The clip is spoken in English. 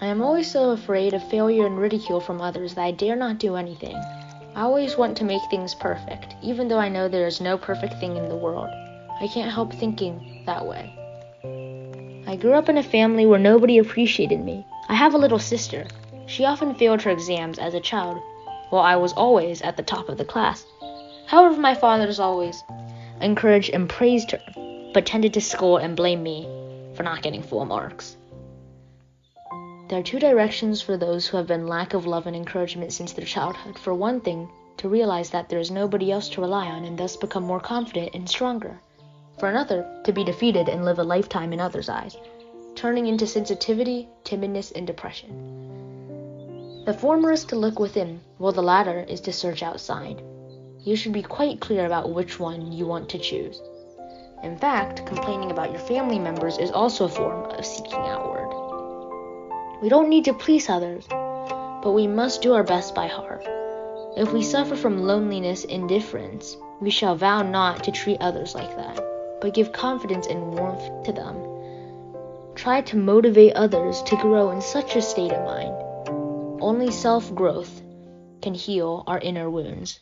I am always so afraid of failure and ridicule from others that I dare not do anything. I always want to make things perfect, even though I know there is no perfect thing in the world. I can't help thinking that way. I grew up in a family where nobody appreciated me. I have a little sister. She often failed her exams as a child, while I was always at the top of the class. However, my fathers always encouraged and praised her, but tended to scold and blame me for not getting full marks. There are two directions for those who have been lack of love and encouragement since their childhood. For one thing, to realize that there is nobody else to rely on and thus become more confident and stronger. For another, to be defeated and live a lifetime in others' eyes, turning into sensitivity, timidness, and depression. The former is to look within, while the latter is to search outside. You should be quite clear about which one you want to choose. In fact, complaining about your family members is also a form of seeking outward. We don't need to please others, but we must do our best by heart. If we suffer from loneliness, indifference, we shall vow not to treat others like that, but give confidence and warmth to them. Try to motivate others to grow in such a state of mind. Only self growth can heal our inner wounds.